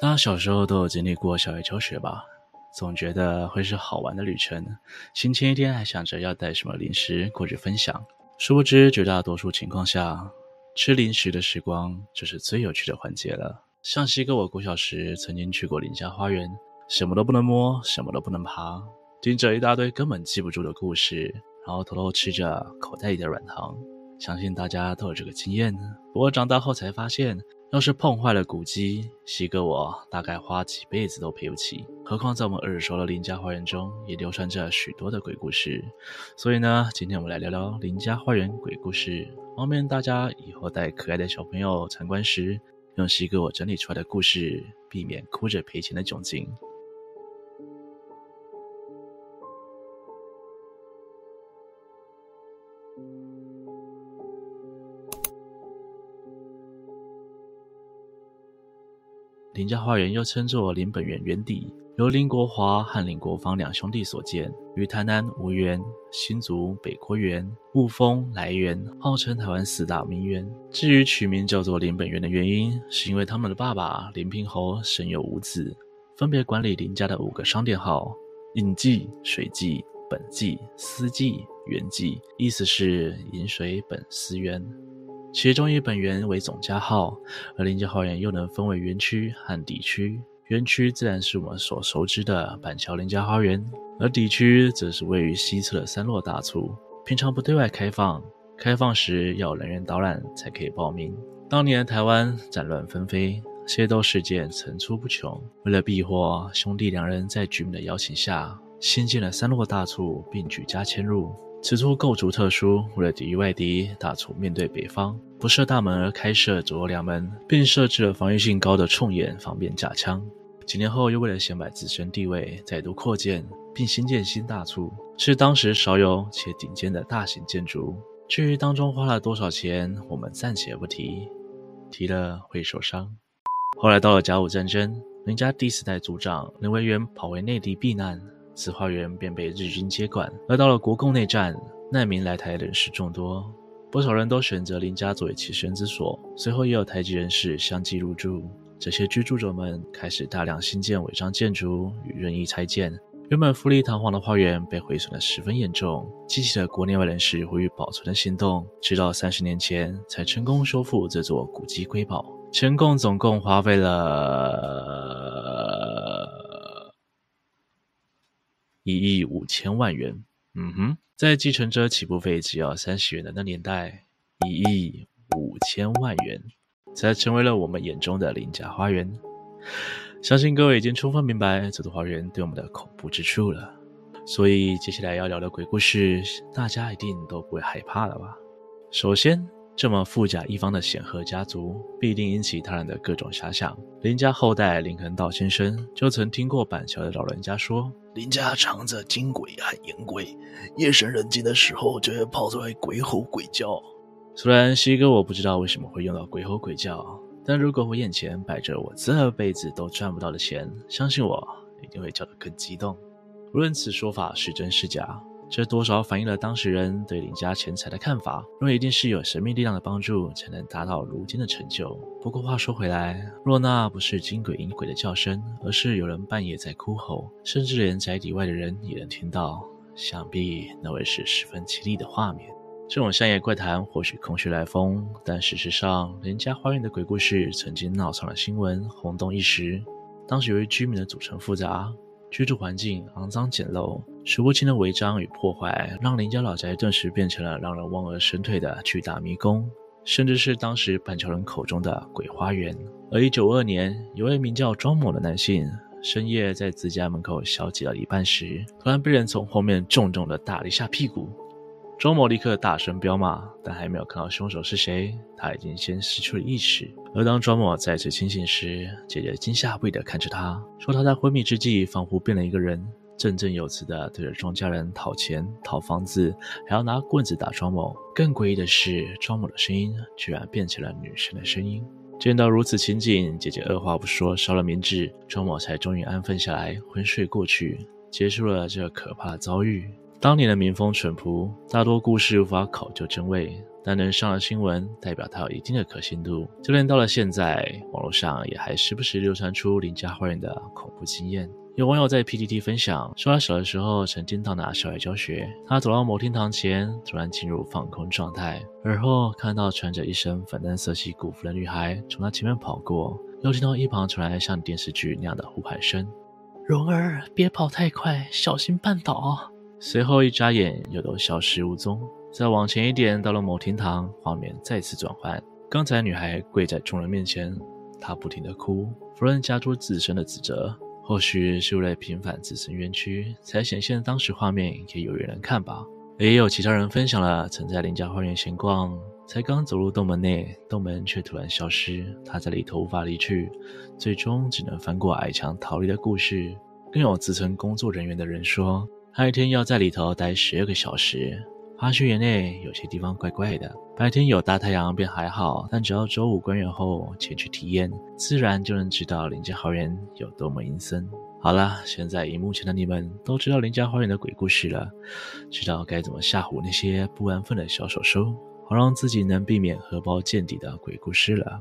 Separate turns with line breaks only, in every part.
大家小时候都有经历过校外教学吧？总觉得会是好玩的旅程，行前一天还想着要带什么零食过去分享。殊不知，绝大多数情况下，吃零食的时光就是最有趣的环节了。像西哥，我过小时曾经去过林家花园，什么都不能摸，什么都不能爬，听着一大堆根本记不住的故事，然后偷偷吃着口袋里的软糖。相信大家都有这个经验呢，不过长大后才发现，要是碰坏了古迹，西哥我大概花几辈子都赔不起。何况在我们耳熟的林家花园中，也流传着许多的鬼故事。所以呢，今天我们来聊聊林家花园鬼故事，方便大家以后带可爱的小朋友参观时，用西哥我整理出来的故事，避免哭着赔钱的窘境。林家花园又称作林本源园地，由林国华和林国芳两兄弟所建，于台南吴园、新竹北郭园、雾峰来园，号称台湾四大名园。至于取名叫做林本源的原因，是因为他们的爸爸林平侯生有五子，分别管理林家的五个商店号：饮记、水记、本记、私记、源记，意思是饮水本思源。其中以本源为总家号，而林家花园又能分为园区和底区。园区自然是我们所熟知的板桥林家花园，而底区则是位于西侧的三落大厝，平常不对外开放，开放时要人员导览才可以报名。当年台湾战乱纷飞，械斗事件层出不穷，为了避祸，兄弟两人在居民的邀请下，新建了三落大厝，并举家迁入。此处构筑特殊，为了抵御外敌，大厝面对北方，不设大门而开设左右两门，并设置了防御性高的冲眼，方便架枪。几年后，又为了显摆自身地位，再度扩建，并新建新大厝，是当时少有且顶尖的大型建筑。至于当中花了多少钱，我们暂且不提，提了会受伤。后来到了甲午战争，林家第四代族长林维源跑回内地避难。此花园便被日军接管，而到了国共内战，难民来台人士众多，不少人都选择林家作为栖身之所。随后也有台籍人士相继入住，这些居住者们开始大量新建违章建筑与任意拆建，原本富丽堂皇的花园被毁损得十分严重，激起了国内外人士呼吁保存的行动，直到三十年前才成功修复这座古迹瑰宝，前共总共花费了。一亿五千万元，嗯哼，在计程车起步费只要三十元的那年代，一亿五千万元才成为了我们眼中的林家花园。相信各位已经充分明白这座花园对我们的恐怖之处了。所以接下来要聊的鬼故事，大家一定都不会害怕了吧？首先。这么富甲一方的显赫家族，必定引起他人的各种遐想。林家后代林恒道先生就曾听过板桥的老人家说，
林家藏着金鬼和银鬼，夜深人静的时候就会跑出来鬼吼鬼叫。
虽然西哥我不知道为什么会用到鬼吼鬼叫，但如果我眼前摆着我这辈子都赚不到的钱，相信我一定会叫得更激动。无论此说法是真是假。这多少反映了当事人对林家钱财的看法，认为一定是有神秘力量的帮助才能达到如今的成就。不过话说回来，若那不是金鬼银鬼的叫声，而是有人半夜在哭吼，甚至连宅邸外的人也能听到，想必那会是十分凄厉的画面。这种乡野怪谈或许空穴来风，但事实上，林家花园的鬼故事曾经闹上了新闻，轰动一时。当时由于居民的组成复杂。居住环境肮脏简陋，数不清的违章与破坏，让林家老宅顿时变成了让人望而生退的巨大迷宫，甚至是当时板桥人口中的鬼花园。而一九二年，有位名叫庄某的男性，深夜在自家门口小挤了一半时，突然被人从后面重重的打了一下屁股。庄某立刻大声飙骂，但还没有看到凶手是谁，他已经先失去了意识。而当庄某再次清醒时，姐姐惊吓不已地看着他，说他在昏迷之际仿佛变了一个人，振振有词地对着庄家人讨钱、讨房子，还要拿棍子打庄某。更诡异的是，庄某的声音居然变成了女生的声音。见到如此情景，姐姐二话不说烧了冥纸，庄某才终于安分下来，昏睡过去，结束了这可怕的遭遇。当年的民风淳朴，大多故事无法考究真伪，但能上了新闻，代表它有一定的可信度。就连到了现在，网络上也还时不时流传出林家花园的恐怖经验。有网友在 PTT 分享，说他小的时候曾经到达校外教学，他走到某厅堂前，突然进入放空状态，而后看到穿着一身粉嫩色系古服的女孩从他前面跑过，又听到一旁传来像电视剧那样的呼喊声：“蓉儿，别跑太快，小心绊倒。”随后一眨眼，又都消失无踪。再往前一点，到了某厅堂，画面再次转换。刚才女孩跪在众人面前，她不停地哭，否认家族自身的指责。或许是为了平反自身冤屈，才显现当时画面给有缘人看吧。也有其他人分享了曾在林家花园闲逛，才刚走入洞门内，洞门却突然消失，他在里头无法离去，最终只能翻过矮墙逃离的故事。更有自称工作人员的人说，他一天要在里头待十二个小时。发觉园内有些地方怪怪的，白天有大太阳便还好，但只要周五关园后前去体验，自然就能知道林家花园有多么阴森。好了，现在荧幕前的你们都知道林家花园的鬼故事了，知道该怎么吓唬那些不安分的小手手，好让自己能避免荷包见底的鬼故事了。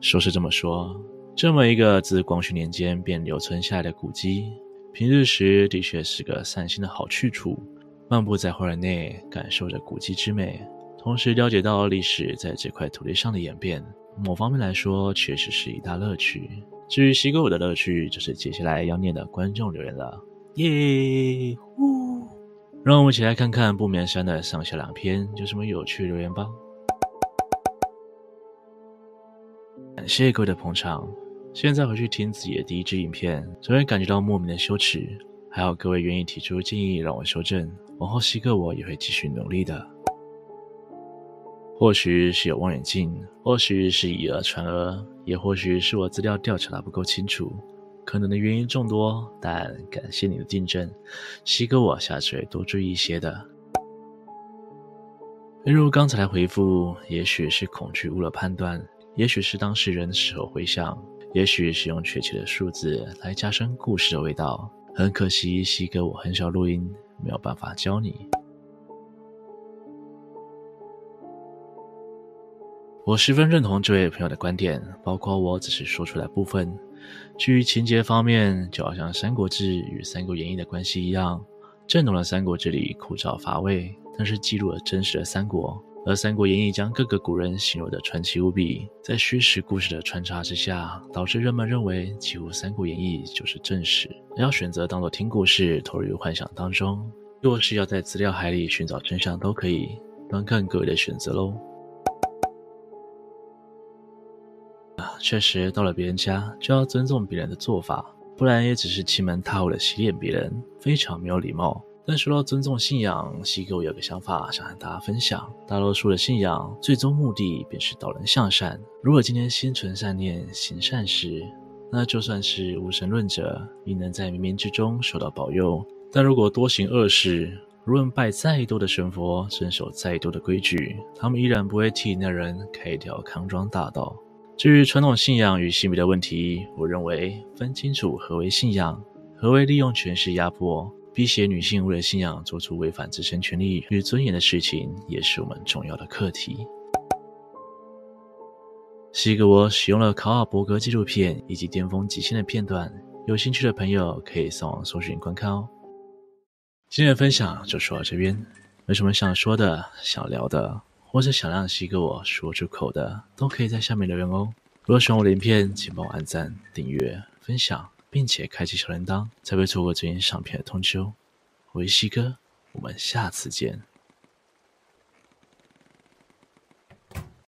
说是这么说，这么一个自光绪年间便留存下来的古迹，平日时的确是个散心的好去处。漫步在花园内，感受着古迹之美，同时了解到历史在这块土地上的演变。某方面来说，确实是一大乐趣。至于西哥我的乐趣，就是接下来要念的观众留言了。耶呼！让我们一起来看看不眠山的上下两篇有什么有趣留言吧。感谢各位的捧场。现在回去听自己的第一支影片，总会感觉到莫名的羞耻。还有各位愿意提出建议让我修正。往后西哥我也会继续努力的。或许是有望远镜，或许是以讹传讹，也或许是我资料调查的不够清楚，可能的原因众多。但感谢你的订正，西哥我下次会多注意一些的。例如刚才的回复，也许是恐惧误了判断，也许是当事人事后回想，也许是用确切的数字来加深故事的味道。很可惜，西哥我很少录音。没有办法教你。我十分认同这位朋友的观点，包括我只是说出来部分。至于情节方面，就好像《三国志》与《三国演义》的关系一样，正统的《三国志》里枯燥乏味，但是记录了真实的三国；而《三国演义》将各个古人形容的传奇无比，在虚实故事的穿插之下，导致人们认为几乎《三国演义》就是正史。要选择当做听故事，投入幻想当中，若是要在资料海里寻找真相，都可以，端看各位的选择喽。啊确实，到了别人家就要尊重别人的做法，不然也只是欺门踏户的洗脸别人，非常没有礼貌。但说到尊重信仰，西哥有个想法想和大家分享：大多数的信仰最终目的便是导人向善。如果今天心存善念，行善事，那就算是无神论者，亦能在冥冥之中受到保佑。但如果多行恶事，无论拜再多的神佛，遵守再多的规矩，他们依然不会替那人开一条康庄大道。至于传统信仰与性别的问题，我认为分清楚何为信仰，何为利用权势压迫、逼胁女性为了信仰做出违反自身权利与尊严的事情，也是我们重要的课题。西哥我使用了考尔伯格纪录片以及巅峰极限的片段，有兴趣的朋友可以上网搜寻观看哦。今天的分享就说到这边，有什么想说的、想聊的？或者想让西哥我说出口的，都可以在下面留言哦。如果喜欢我的影片，请帮我按赞、订阅、分享，并且开启小铃铛，才不会错过最新上片的通知哦。我是西哥，我们下次见。